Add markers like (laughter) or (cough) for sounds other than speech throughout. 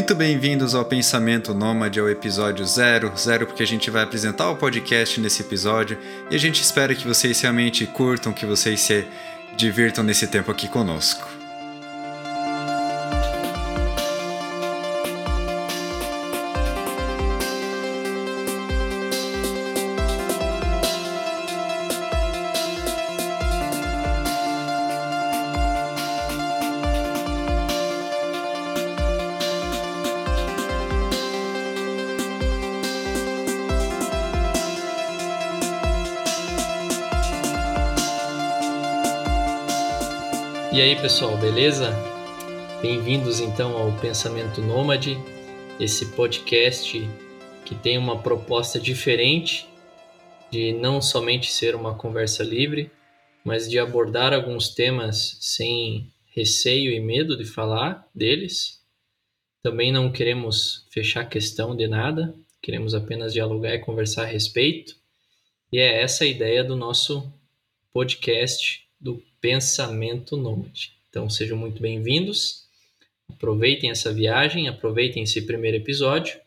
Muito bem-vindos ao Pensamento Nômade, ao episódio 0, zero porque a gente vai apresentar o podcast nesse episódio e a gente espera que vocês realmente curtam, que vocês se divirtam nesse tempo aqui conosco. E aí pessoal, beleza? Bem-vindos então ao Pensamento Nômade, esse podcast que tem uma proposta diferente de não somente ser uma conversa livre, mas de abordar alguns temas sem receio e medo de falar deles. Também não queremos fechar questão de nada, queremos apenas dialogar e conversar a respeito. E é essa a ideia do nosso podcast do Pensamento Nômade. Então sejam muito bem-vindos, aproveitem essa viagem, aproveitem esse primeiro episódio.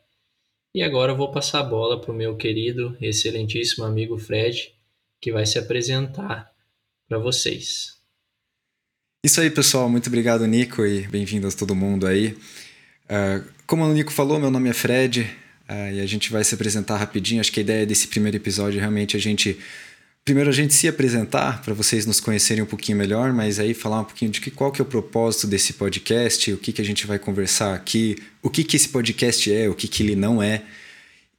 E agora eu vou passar a bola para o meu querido, excelentíssimo amigo Fred, que vai se apresentar para vocês. Isso aí, pessoal. Muito obrigado, Nico, e bem-vindos todo mundo aí. Uh, como o Nico falou, meu nome é Fred, uh, e a gente vai se apresentar rapidinho. Acho que a ideia desse primeiro episódio é realmente a gente primeiro a gente se apresentar para vocês nos conhecerem um pouquinho melhor, mas aí falar um pouquinho de que, qual que é o propósito desse podcast, o que, que a gente vai conversar aqui, o que, que esse podcast é, o que, que ele não é.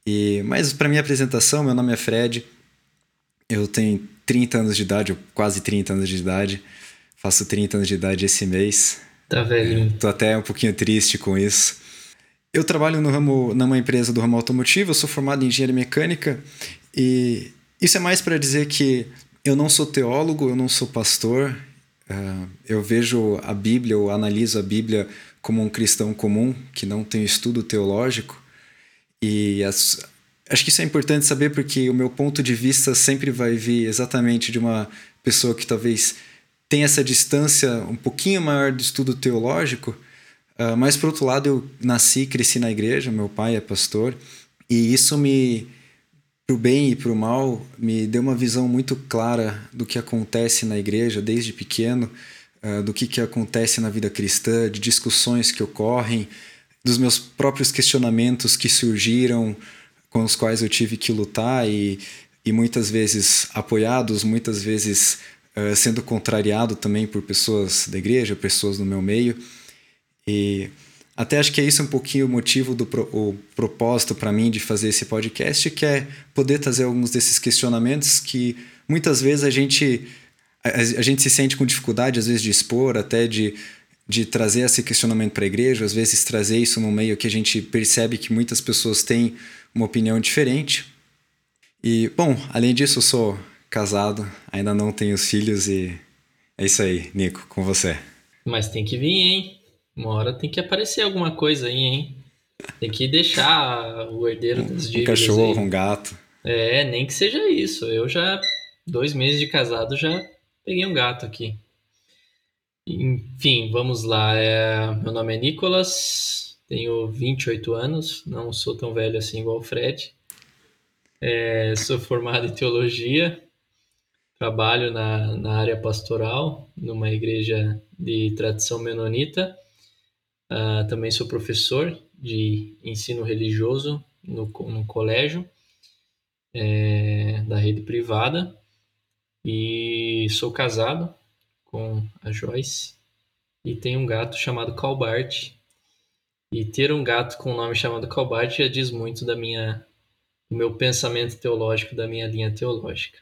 E, mas para minha apresentação, meu nome é Fred, eu tenho 30 anos de idade, ou quase 30 anos de idade, faço 30 anos de idade esse mês. Tá velhinho. Tô até um pouquinho triste com isso. Eu trabalho no ramo, numa empresa do ramo automotivo, eu sou formado em engenharia mecânica e isso é mais para dizer que eu não sou teólogo, eu não sou pastor, uh, eu vejo a Bíblia, eu analiso a Bíblia como um cristão comum que não tem estudo teológico. E as, acho que isso é importante saber porque o meu ponto de vista sempre vai vir exatamente de uma pessoa que talvez tenha essa distância um pouquinho maior de estudo teológico, uh, mas por outro lado eu nasci cresci na igreja, meu pai é pastor, e isso me para o bem e para o mal, me deu uma visão muito clara do que acontece na igreja desde pequeno, uh, do que, que acontece na vida cristã, de discussões que ocorrem, dos meus próprios questionamentos que surgiram, com os quais eu tive que lutar e, e muitas vezes apoiados, muitas vezes uh, sendo contrariado também por pessoas da igreja, pessoas do meu meio. E até acho que é isso um pouquinho o motivo do pro, o propósito para mim de fazer esse podcast, que é poder trazer alguns desses questionamentos que muitas vezes a gente a, a gente se sente com dificuldade às vezes de expor, até de de trazer esse questionamento para a igreja, às vezes trazer isso no meio que a gente percebe que muitas pessoas têm uma opinião diferente. E, bom, além disso, eu sou casado, ainda não tenho filhos e é isso aí, Nico, com você. Mas tem que vir, hein? Uma hora tem que aparecer alguma coisa aí, hein? Tem que deixar o herdeiro das dívidas. Um cachorro, aí. um gato. É, nem que seja isso. Eu já, dois meses de casado, já peguei um gato aqui. Enfim, vamos lá. É, meu nome é Nicolas, tenho 28 anos, não sou tão velho assim igual o Fred. É, sou formado em teologia, trabalho na, na área pastoral, numa igreja de tradição menonita Uh, também sou professor de ensino religioso no, no colégio é, da rede privada e sou casado com a Joyce e tenho um gato chamado Calbart. E ter um gato com o nome chamado Calbart já diz muito da minha, do meu pensamento teológico, da minha linha teológica.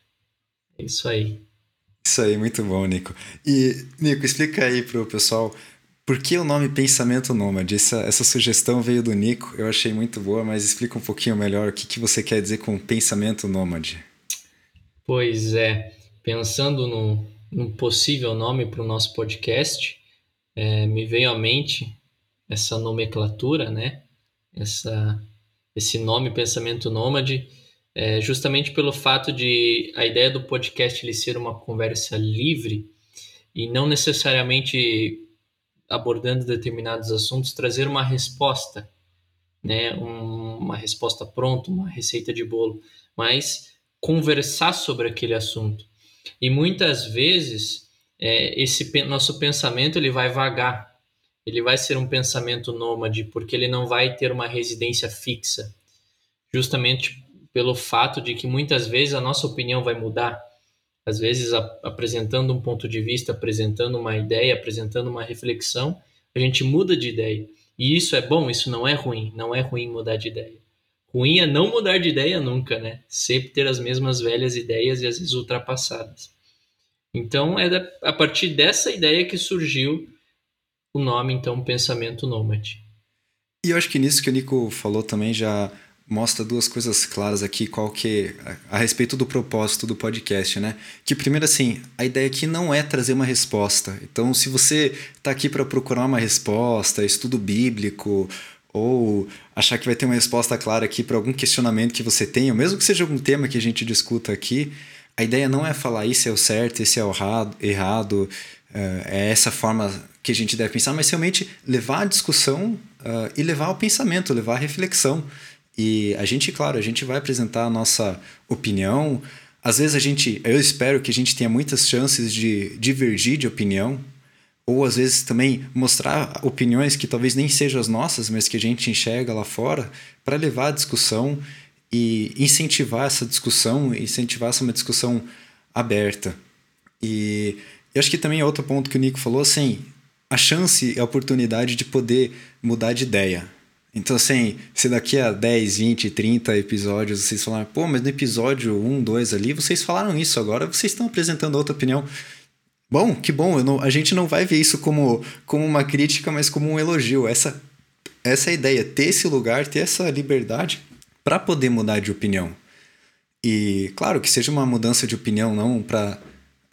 É isso aí. Isso aí, muito bom, Nico. E, Nico, explica aí para o pessoal por que o nome Pensamento Nômade? Essa, essa sugestão veio do Nico, eu achei muito boa, mas explica um pouquinho melhor o que, que você quer dizer com Pensamento Nômade. Pois é, pensando no possível nome para o nosso podcast, é, me veio à mente essa nomenclatura, né? Essa, esse nome Pensamento Nômade, é, justamente pelo fato de a ideia do podcast ele ser uma conversa livre e não necessariamente abordando determinados assuntos, trazer uma resposta, né? Um, uma resposta pronta, uma receita de bolo, mas conversar sobre aquele assunto. E muitas vezes é, esse nosso pensamento ele vai vagar, ele vai ser um pensamento nômade, porque ele não vai ter uma residência fixa, justamente pelo fato de que muitas vezes a nossa opinião vai mudar às vezes a, apresentando um ponto de vista, apresentando uma ideia, apresentando uma reflexão, a gente muda de ideia. E isso é bom, isso não é ruim, não é ruim mudar de ideia. Ruim é não mudar de ideia nunca, né? Sempre ter as mesmas velhas ideias e às vezes ultrapassadas. Então é da, a partir dessa ideia que surgiu o nome, então, pensamento nômade. E eu acho que nisso que o Nico falou também já mostra duas coisas claras aqui, qual que a, a respeito do propósito do podcast, né? Que primeiro assim, a ideia aqui não é trazer uma resposta. Então, se você está aqui para procurar uma resposta, estudo bíblico ou achar que vai ter uma resposta clara aqui para algum questionamento que você tenha, mesmo que seja algum tema que a gente discuta aqui, a ideia não é falar isso é o certo, esse é o errado, eh, é essa forma que a gente deve pensar, mas realmente levar a discussão uh, e levar ao pensamento, levar à reflexão. E a gente, claro, a gente vai apresentar a nossa opinião. Às vezes a gente, eu espero que a gente tenha muitas chances de divergir de opinião, ou às vezes também mostrar opiniões que talvez nem sejam as nossas, mas que a gente enxerga lá fora, para levar a discussão e incentivar essa discussão, incentivar essa uma discussão aberta. E eu acho que também é outro ponto que o Nico falou, assim, a chance a oportunidade de poder mudar de ideia. Então, assim, se daqui a 10, 20, 30 episódios vocês falarem, pô, mas no episódio 1, 2 ali, vocês falaram isso, agora vocês estão apresentando outra opinião. Bom, que bom, não, a gente não vai ver isso como, como uma crítica, mas como um elogio. Essa, essa é ideia, ter esse lugar, ter essa liberdade para poder mudar de opinião. E, claro, que seja uma mudança de opinião, não para uh,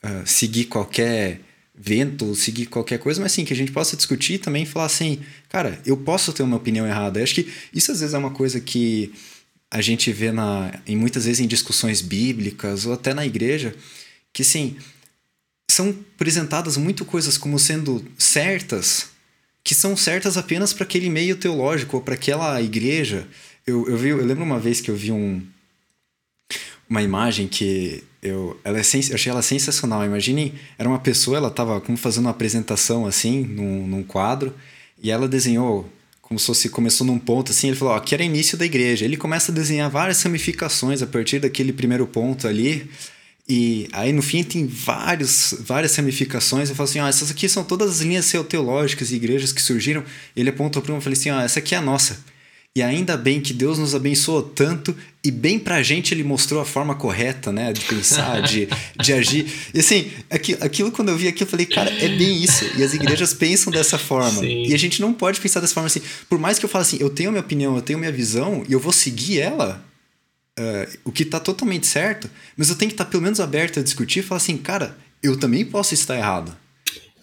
ah, seguir qualquer vento, seguir qualquer coisa, mas sim, que a gente possa discutir e também falar assim, cara, eu posso ter uma opinião errada. Eu acho que isso às vezes é uma coisa que a gente vê na, em muitas vezes em discussões bíblicas ou até na igreja, que sim, são apresentadas muito coisas como sendo certas, que são certas apenas para aquele meio teológico ou para aquela igreja. Eu, eu, vi, eu lembro uma vez que eu vi um, uma imagem que eu, ela é eu achei ela sensacional. Imaginem, era uma pessoa, ela estava como fazendo uma apresentação assim, num, num quadro, e ela desenhou como se fosse, começou num ponto assim, ele falou, ó, aqui era início da igreja. Ele começa a desenhar várias ramificações a partir daquele primeiro ponto ali, e aí no fim tem vários, várias ramificações. Eu falo assim, ó, essas aqui são todas as linhas teológicas e igrejas que surgiram. Ele apontou para uma e falei assim, ó, essa aqui é a nossa. E ainda bem que Deus nos abençoou tanto e bem pra gente ele mostrou a forma correta, né, de pensar, de, de agir. E assim, aquilo, aquilo quando eu vi aqui, eu falei, cara, é bem isso. E as igrejas pensam dessa forma. Sim. E a gente não pode pensar dessa forma assim. Por mais que eu fale assim, eu tenho minha opinião, eu tenho minha visão e eu vou seguir ela, uh, o que tá totalmente certo, mas eu tenho que estar tá pelo menos aberto a discutir e falar assim, cara, eu também posso estar errado.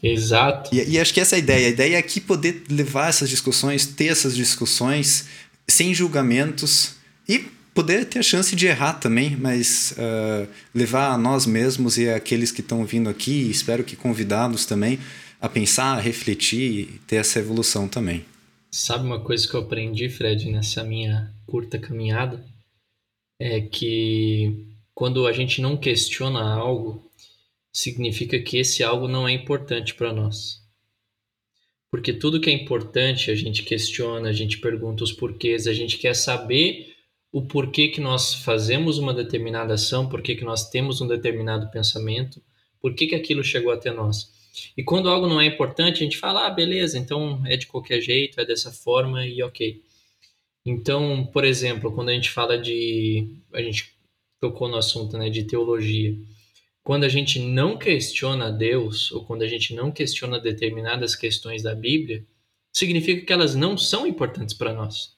Exato. E, e, acho que essa é a ideia. A ideia é aqui poder levar essas discussões, ter essas discussões sem julgamentos e poder ter a chance de errar também, mas uh, levar a nós mesmos e aqueles que estão vindo aqui, espero que convidados também, a pensar, a refletir e ter essa evolução também. Sabe uma coisa que eu aprendi, Fred, nessa minha curta caminhada? É que quando a gente não questiona algo, significa que esse algo não é importante para nós. Porque tudo que é importante a gente questiona, a gente pergunta os porquês, a gente quer saber o porquê que nós fazemos uma determinada ação, porquê que nós temos um determinado pensamento, porquê que aquilo chegou até nós. E quando algo não é importante, a gente fala, ah, beleza, então é de qualquer jeito, é dessa forma e ok. Então, por exemplo, quando a gente fala de. A gente tocou no assunto né, de teologia quando a gente não questiona Deus, ou quando a gente não questiona determinadas questões da Bíblia, significa que elas não são importantes para nós.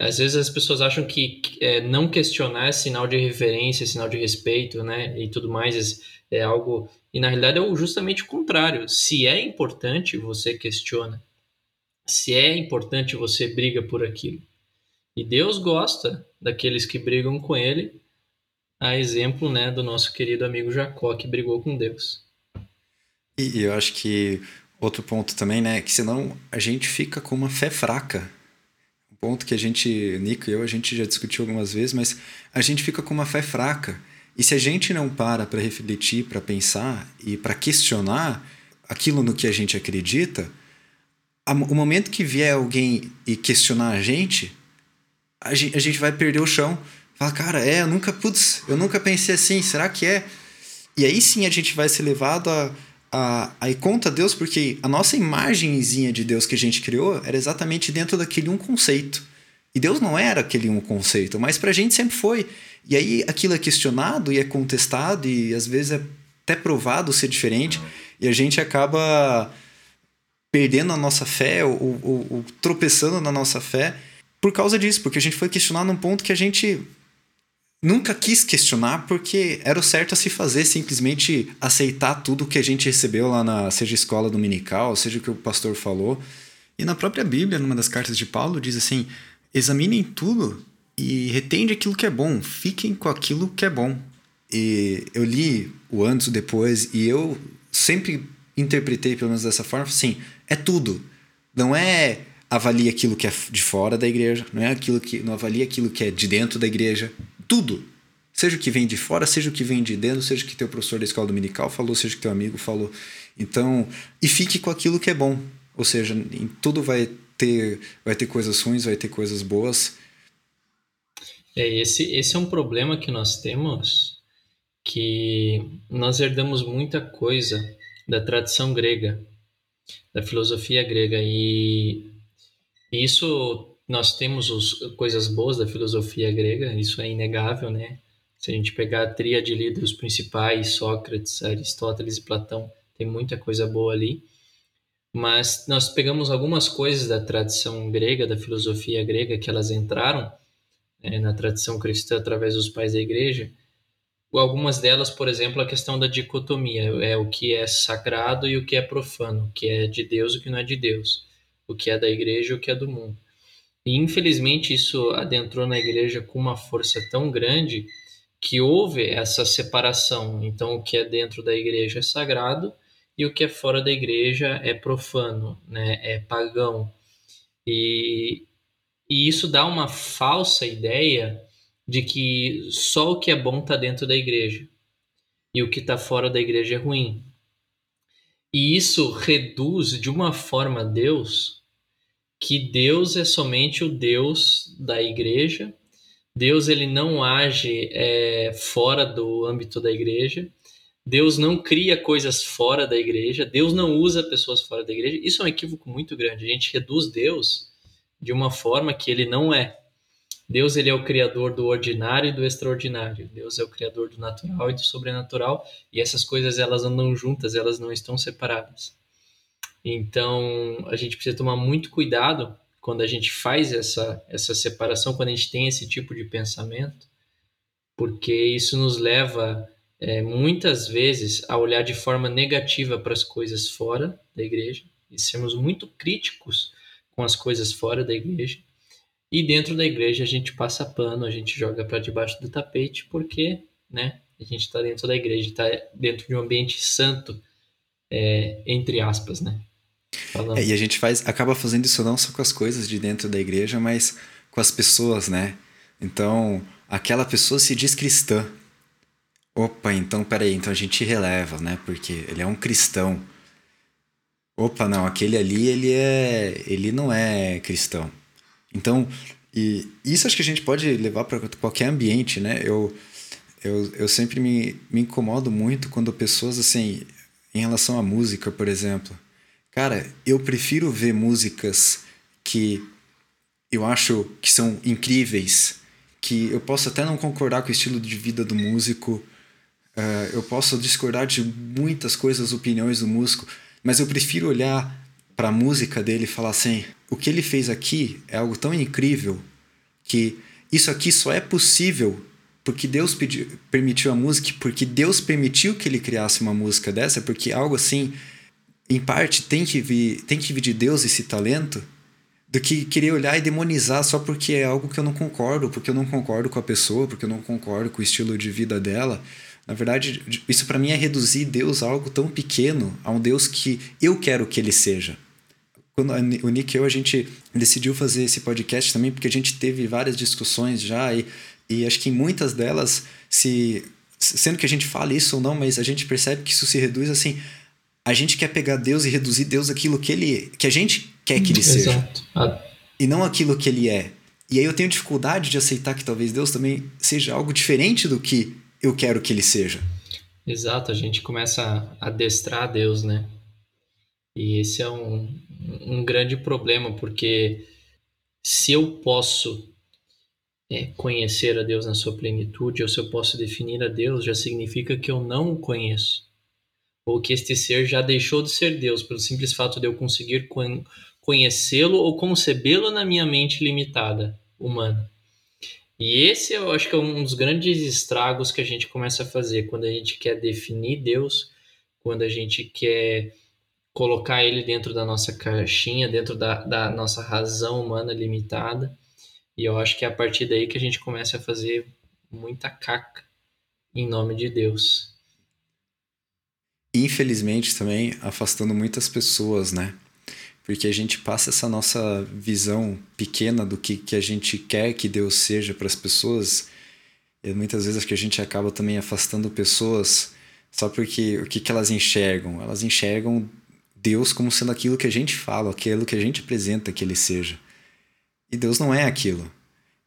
Às vezes as pessoas acham que é, não questionar é sinal de reverência, é sinal de respeito, né, e tudo mais, é algo. E na realidade é justamente o contrário. Se é importante, você questiona. Se é importante, você briga por aquilo. E Deus gosta daqueles que brigam com Ele a exemplo né, do nosso querido amigo Jacó, que brigou com Deus. E eu acho que outro ponto também, né? Que senão a gente fica com uma fé fraca. Um ponto que a gente, Nico e eu, a gente já discutiu algumas vezes, mas a gente fica com uma fé fraca. E se a gente não para para refletir, para pensar e para questionar aquilo no que a gente acredita, o momento que vier alguém e questionar a gente, a gente, a gente vai perder o chão. Fala, cara, é, eu nunca, putz, eu nunca pensei assim, será que é? E aí sim a gente vai ser levado a, a, a ir contra Deus, porque a nossa imagenzinha de Deus que a gente criou era exatamente dentro daquele um conceito. E Deus não era aquele um conceito, mas pra gente sempre foi. E aí aquilo é questionado e é contestado e às vezes é até provado ser diferente e a gente acaba perdendo a nossa fé ou, ou, ou tropeçando na nossa fé por causa disso, porque a gente foi questionar num ponto que a gente nunca quis questionar porque era o certo a se fazer, simplesmente aceitar tudo que a gente recebeu lá na seja escola dominical, seja o que o pastor falou. E na própria Bíblia, numa das cartas de Paulo, diz assim: examinem tudo e retende aquilo que é bom, fiquem com aquilo que é bom. E eu li o antes e depois e eu sempre interpretei, pelo menos dessa forma, assim, é tudo. Não é avalie aquilo que é de fora da igreja, não é aquilo que não avalie aquilo que é de dentro da igreja, tudo. Seja o que vem de fora, seja o que vem de dentro, seja o que teu professor da escola dominical falou, seja o que teu amigo falou. Então, e fique com aquilo que é bom. Ou seja, em tudo vai ter vai ter coisas ruins, vai ter coisas boas. É, esse, esse é um problema que nós temos, que nós herdamos muita coisa da tradição grega, da filosofia grega, e isso nós temos os, coisas boas da filosofia grega, isso é inegável, né? Se a gente pegar a tríade ali dos principais, Sócrates, Aristóteles e Platão, tem muita coisa boa ali. Mas nós pegamos algumas coisas da tradição grega, da filosofia grega, que elas entraram né, na tradição cristã através dos pais da igreja. Algumas delas, por exemplo, a questão da dicotomia, é o que é sagrado e o que é profano, o que é de Deus e o que não é de Deus, o que é da igreja e o que é do mundo. E infelizmente isso adentrou na igreja com uma força tão grande que houve essa separação. Então, o que é dentro da igreja é sagrado e o que é fora da igreja é profano, né? é pagão. E, e isso dá uma falsa ideia de que só o que é bom está dentro da igreja e o que está fora da igreja é ruim. E isso reduz de uma forma Deus que Deus é somente o Deus da igreja. Deus ele não age é, fora do âmbito da igreja. Deus não cria coisas fora da igreja. Deus não usa pessoas fora da igreja. Isso é um equívoco muito grande. A gente reduz Deus de uma forma que ele não é. Deus ele é o criador do ordinário e do extraordinário. Deus é o criador do natural e do sobrenatural. E essas coisas elas andam juntas. Elas não estão separadas. Então, a gente precisa tomar muito cuidado quando a gente faz essa, essa separação, quando a gente tem esse tipo de pensamento, porque isso nos leva é, muitas vezes a olhar de forma negativa para as coisas fora da igreja e sermos muito críticos com as coisas fora da igreja. E dentro da igreja a gente passa pano, a gente joga para debaixo do tapete, porque né, a gente está dentro da igreja, está dentro de um ambiente santo, é, entre aspas, né? É, e a gente faz, acaba fazendo isso não só com as coisas de dentro da igreja, mas com as pessoas, né? Então, aquela pessoa se diz cristã. Opa, então peraí, então a gente releva, né? Porque ele é um cristão. Opa, não, aquele ali, ele é. ele não é cristão. Então, e isso acho que a gente pode levar para qualquer ambiente, né? Eu, eu, eu sempre me, me incomodo muito quando pessoas, assim, em relação à música, por exemplo Cara, eu prefiro ver músicas que eu acho que são incríveis, que eu posso até não concordar com o estilo de vida do músico, uh, eu posso discordar de muitas coisas, opiniões do músico, mas eu prefiro olhar para a música dele e falar assim: o que ele fez aqui é algo tão incrível que isso aqui só é possível porque Deus pediu, permitiu a música, porque Deus permitiu que ele criasse uma música dessa, porque algo assim em parte, tem que vir, tem que vir de Deus esse talento, do que querer olhar e demonizar só porque é algo que eu não concordo, porque eu não concordo com a pessoa, porque eu não concordo com o estilo de vida dela. Na verdade, isso para mim é reduzir Deus a algo tão pequeno, a um Deus que eu quero que ele seja. Quando o Nick e eu, a gente decidiu fazer esse podcast também, porque a gente teve várias discussões já, e, e acho que em muitas delas, se sendo que a gente fala isso ou não, mas a gente percebe que isso se reduz assim. A gente quer pegar Deus e reduzir Deus aquilo que ele que a gente quer que ele seja. Exato. E não aquilo que ele é. E aí eu tenho dificuldade de aceitar que talvez Deus também seja algo diferente do que eu quero que ele seja. Exato, a gente começa a adestrar Deus, né? E esse é um, um grande problema, porque se eu posso é, conhecer a Deus na sua plenitude, ou se eu posso definir a Deus, já significa que eu não o conheço. Ou que este ser já deixou de ser Deus, pelo simples fato de eu conseguir conhecê-lo ou concebê-lo na minha mente limitada, humana. E esse eu acho que é um dos grandes estragos que a gente começa a fazer quando a gente quer definir Deus, quando a gente quer colocar ele dentro da nossa caixinha, dentro da, da nossa razão humana limitada. E eu acho que é a partir daí que a gente começa a fazer muita caca em nome de Deus. Infelizmente também afastando muitas pessoas, né? porque a gente passa essa nossa visão pequena do que, que a gente quer que Deus seja para as pessoas. E muitas vezes que a gente acaba também afastando pessoas só porque o que, que elas enxergam? Elas enxergam Deus como sendo aquilo que a gente fala, aquilo que a gente apresenta que ele seja. E Deus não é aquilo.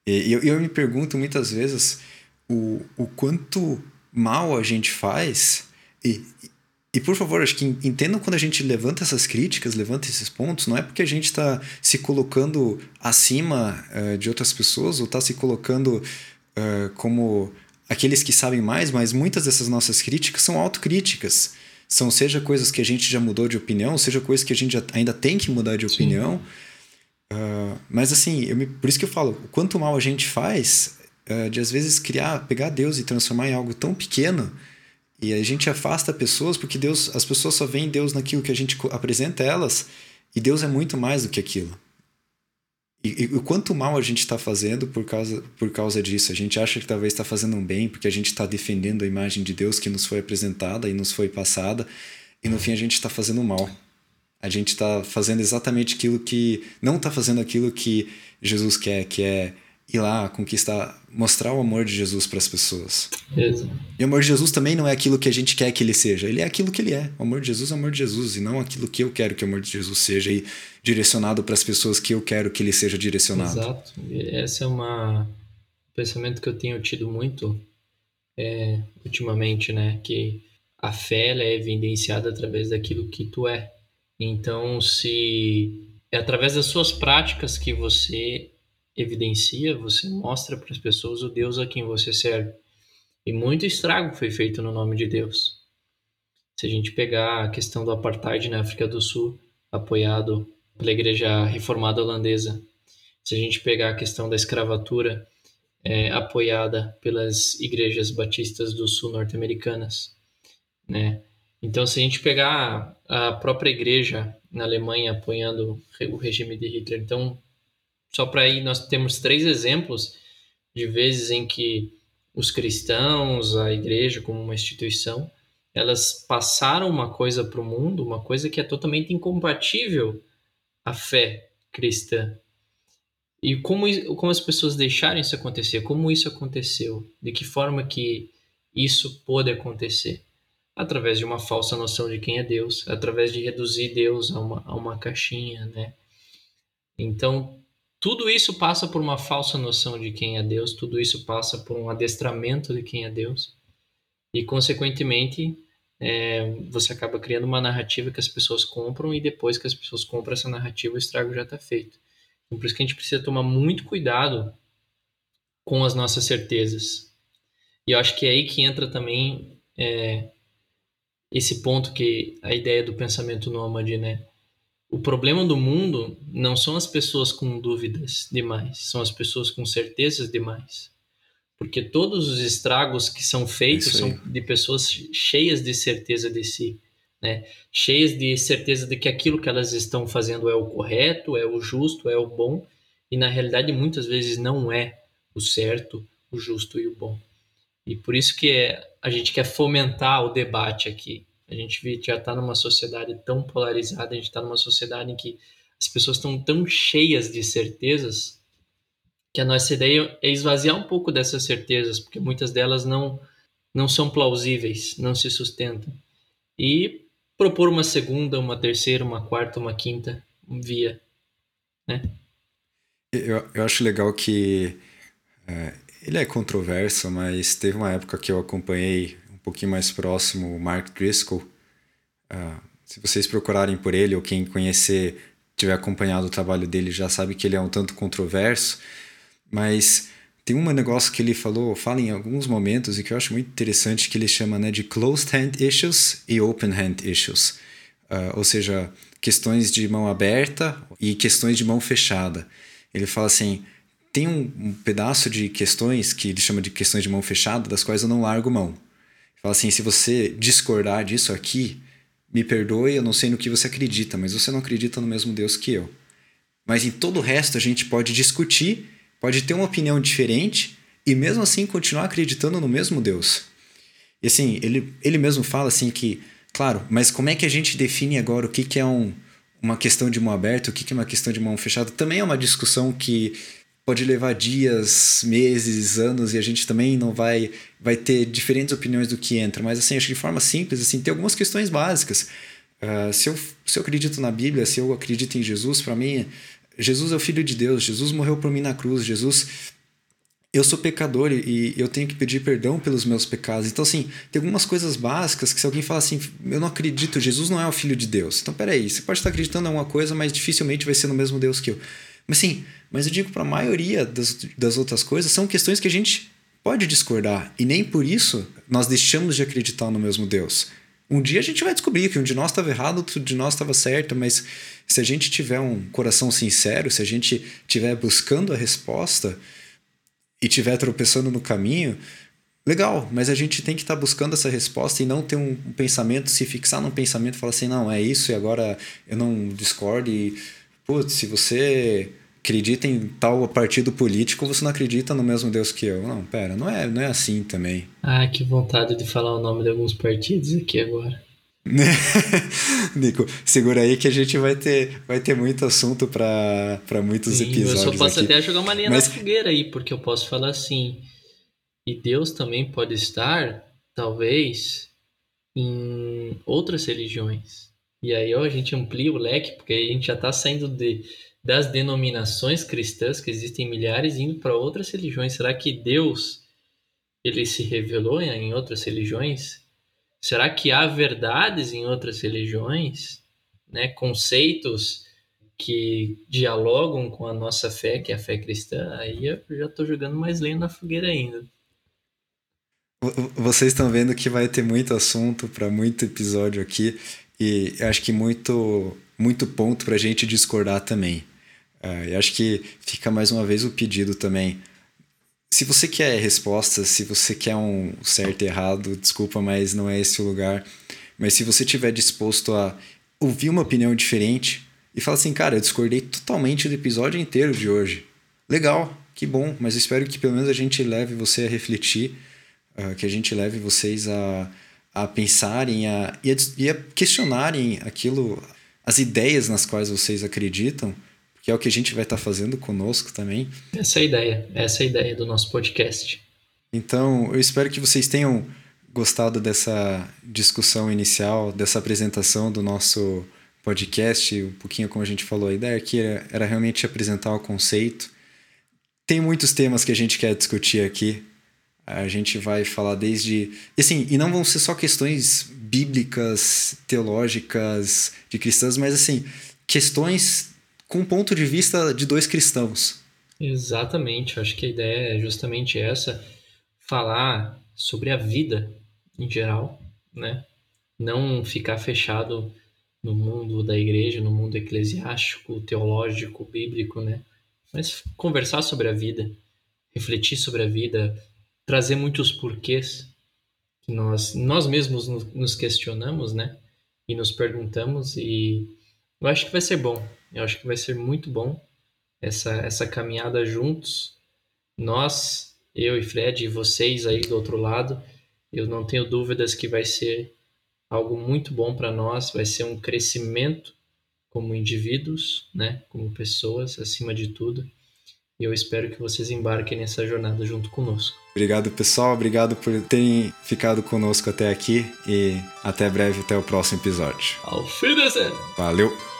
E eu, eu me pergunto muitas vezes o, o quanto mal a gente faz e, e por favor, acho que entendam quando a gente levanta essas críticas, levanta esses pontos, não é porque a gente está se colocando acima uh, de outras pessoas ou está se colocando uh, como aqueles que sabem mais, mas muitas dessas nossas críticas são autocríticas. São seja coisas que a gente já mudou de opinião, seja coisas que a gente ainda tem que mudar de opinião. Uh, mas assim, me, por isso que eu falo, o quanto mal a gente faz de às vezes criar, pegar Deus e transformar em algo tão pequeno e a gente afasta pessoas porque Deus, as pessoas só veem Deus naquilo que a gente apresenta a elas, e Deus é muito mais do que aquilo. E, o quanto mal a gente está fazendo por causa, por causa disso? A gente acha que talvez está fazendo um bem porque a gente está defendendo a imagem de Deus que nos foi apresentada e nos foi passada, e no fim a gente está fazendo mal. A gente está fazendo exatamente aquilo que. Não está fazendo aquilo que Jesus quer, que é ir lá conquistar, mostrar o amor de Jesus para as pessoas. E o amor de Jesus também não é aquilo que a gente quer que ele seja, ele é aquilo que ele é. O amor de Jesus é o amor de Jesus e não aquilo que eu quero que o amor de Jesus seja e direcionado para as pessoas que eu quero que ele seja direcionado. Exato. Esse é uma um pensamento que eu tenho tido muito é, ultimamente, né, que a fé é evidenciada através daquilo que tu é. Então, se é através das suas práticas que você evidencia, você mostra para as pessoas o Deus a quem você serve. E muito estrago foi feito no nome de Deus. Se a gente pegar a questão do apartheid na África do Sul, apoiado pela Igreja Reformada Holandesa, se a gente pegar a questão da escravatura, é, apoiada pelas igrejas batistas do sul norte-americanas, né? Então, se a gente pegar a própria igreja na Alemanha apoiando o regime de Hitler, então só para aí nós temos três exemplos de vezes em que os cristãos, a igreja como uma instituição, elas passaram uma coisa para o mundo, uma coisa que é totalmente incompatível à fé cristã. E como, como as pessoas deixaram isso acontecer? Como isso aconteceu? De que forma que isso pôde acontecer? Através de uma falsa noção de quem é Deus, através de reduzir Deus a uma, a uma caixinha, né? Então, tudo isso passa por uma falsa noção de quem é Deus, tudo isso passa por um adestramento de quem é Deus, e, consequentemente, é, você acaba criando uma narrativa que as pessoas compram, e depois que as pessoas compram essa narrativa, o estrago já está feito. Então, por isso que a gente precisa tomar muito cuidado com as nossas certezas. E eu acho que é aí que entra também é, esse ponto que a ideia do pensamento nômade, né? O problema do mundo não são as pessoas com dúvidas demais, são as pessoas com certezas demais. Porque todos os estragos que são feitos são de pessoas cheias de certeza de si, né? cheias de certeza de que aquilo que elas estão fazendo é o correto, é o justo, é o bom, e na realidade muitas vezes não é o certo, o justo e o bom. E por isso que é, a gente quer fomentar o debate aqui. A gente já está numa sociedade tão polarizada, a gente está numa sociedade em que as pessoas estão tão cheias de certezas que a nossa ideia é esvaziar um pouco dessas certezas, porque muitas delas não, não são plausíveis, não se sustentam. E propor uma segunda, uma terceira, uma quarta, uma quinta via. Né? Eu, eu acho legal que é, ele é controverso, mas teve uma época que eu acompanhei pouquinho mais próximo o Mark Driscoll. Uh, se vocês procurarem por ele, ou quem conhecer, tiver acompanhado o trabalho dele, já sabe que ele é um tanto controverso. Mas tem um negócio que ele falou, fala em alguns momentos e que eu acho muito interessante que ele chama né, de closed hand issues e open hand issues, uh, ou seja, questões de mão aberta e questões de mão fechada. Ele fala assim, tem um, um, pedaço de questões que ele chama de questões de mão fechada, das quais eu não largo mão. Fala assim, se você discordar disso aqui, me perdoe, eu não sei no que você acredita, mas você não acredita no mesmo Deus que eu. Mas em todo o resto a gente pode discutir pode ter uma opinião diferente e mesmo assim continuar acreditando no mesmo Deus. E assim, ele, ele mesmo fala assim que, claro, mas como é que a gente define agora o que, que é um, uma questão de mão aberta, o que, que é uma questão de mão fechada? Também é uma discussão que pode levar dias, meses, anos e a gente também não vai vai ter diferentes opiniões do que entra, mas assim, acho que de forma simples, assim, tem algumas questões básicas. Uh, se, eu, se eu acredito na Bíblia, se eu acredito em Jesus, para mim, Jesus é o Filho de Deus, Jesus morreu por mim na cruz, Jesus. Eu sou pecador e eu tenho que pedir perdão pelos meus pecados. Então, assim, tem algumas coisas básicas que se alguém fala assim, eu não acredito, Jesus não é o Filho de Deus. Então, peraí, você pode estar acreditando em alguma coisa, mas dificilmente vai ser no mesmo Deus que eu. Mas sim, mas eu digo para a maioria das, das outras coisas, são questões que a gente pode discordar. E nem por isso nós deixamos de acreditar no mesmo Deus. Um dia a gente vai descobrir que um de nós estava errado, outro de nós estava certo, mas se a gente tiver um coração sincero, se a gente estiver buscando a resposta e estiver tropeçando no caminho, legal, mas a gente tem que estar tá buscando essa resposta e não ter um pensamento, se fixar num pensamento e falar assim, não, é isso e agora eu não discordo e, putz, se você acredita em tal partido político, você não acredita no mesmo Deus que eu. Não, pera, não é, não é assim também. Ah, que vontade de falar o nome de alguns partidos aqui agora. (laughs) Nico, segura aí que a gente vai ter, vai ter muito assunto para muitos Sim, episódios. Eu só posso aqui. até jogar uma linha Mas... na fogueira aí, porque eu posso falar assim. E Deus também pode estar, talvez, em outras religiões. E aí ó, a gente amplia o leque, porque a gente já está saindo de das denominações cristãs, que existem milhares, indo para outras religiões. Será que Deus ele se revelou em outras religiões? Será que há verdades em outras religiões, né? conceitos que dialogam com a nossa fé, que é a fé cristã? Aí eu já estou jogando mais lenha na fogueira ainda. Vocês estão vendo que vai ter muito assunto para muito episódio aqui e acho que muito muito ponto para a gente discordar também. Uh, eu acho que fica mais uma vez o pedido também. Se você quer respostas, se você quer um certo e errado, desculpa, mas não é esse o lugar. Mas se você estiver disposto a ouvir uma opinião diferente e falar assim, cara, eu discordei totalmente do episódio inteiro de hoje. Legal, que bom, mas espero que pelo menos a gente leve você a refletir, uh, que a gente leve vocês a, a pensarem a, e, a, e a questionarem aquilo, as ideias nas quais vocês acreditam que é o que a gente vai estar tá fazendo conosco também. Essa é a ideia, essa é a ideia do nosso podcast. Então, eu espero que vocês tenham gostado dessa discussão inicial, dessa apresentação do nosso podcast, um pouquinho como a gente falou, a ideia aqui era, era realmente apresentar o conceito. Tem muitos temas que a gente quer discutir aqui. A gente vai falar desde. E, assim, e não vão ser só questões bíblicas, teológicas, de cristãs, mas assim, questões com o ponto de vista de dois cristãos. Exatamente, acho que a ideia é justamente essa, falar sobre a vida em geral, né? Não ficar fechado no mundo da igreja, no mundo eclesiástico, teológico, bíblico, né? Mas conversar sobre a vida, refletir sobre a vida, trazer muitos porquês que nós nós mesmos nos questionamos, né? E nos perguntamos e eu acho que vai ser bom. Eu acho que vai ser muito bom essa, essa caminhada juntos. Nós eu e Fred e vocês aí do outro lado, eu não tenho dúvidas que vai ser algo muito bom para nós, vai ser um crescimento como indivíduos, né, como pessoas, acima de tudo. E eu espero que vocês embarquem nessa jornada junto conosco. Obrigado, pessoal. Obrigado por terem ficado conosco até aqui e até breve, até o próximo episódio. Auf Wiedersehen! Valeu!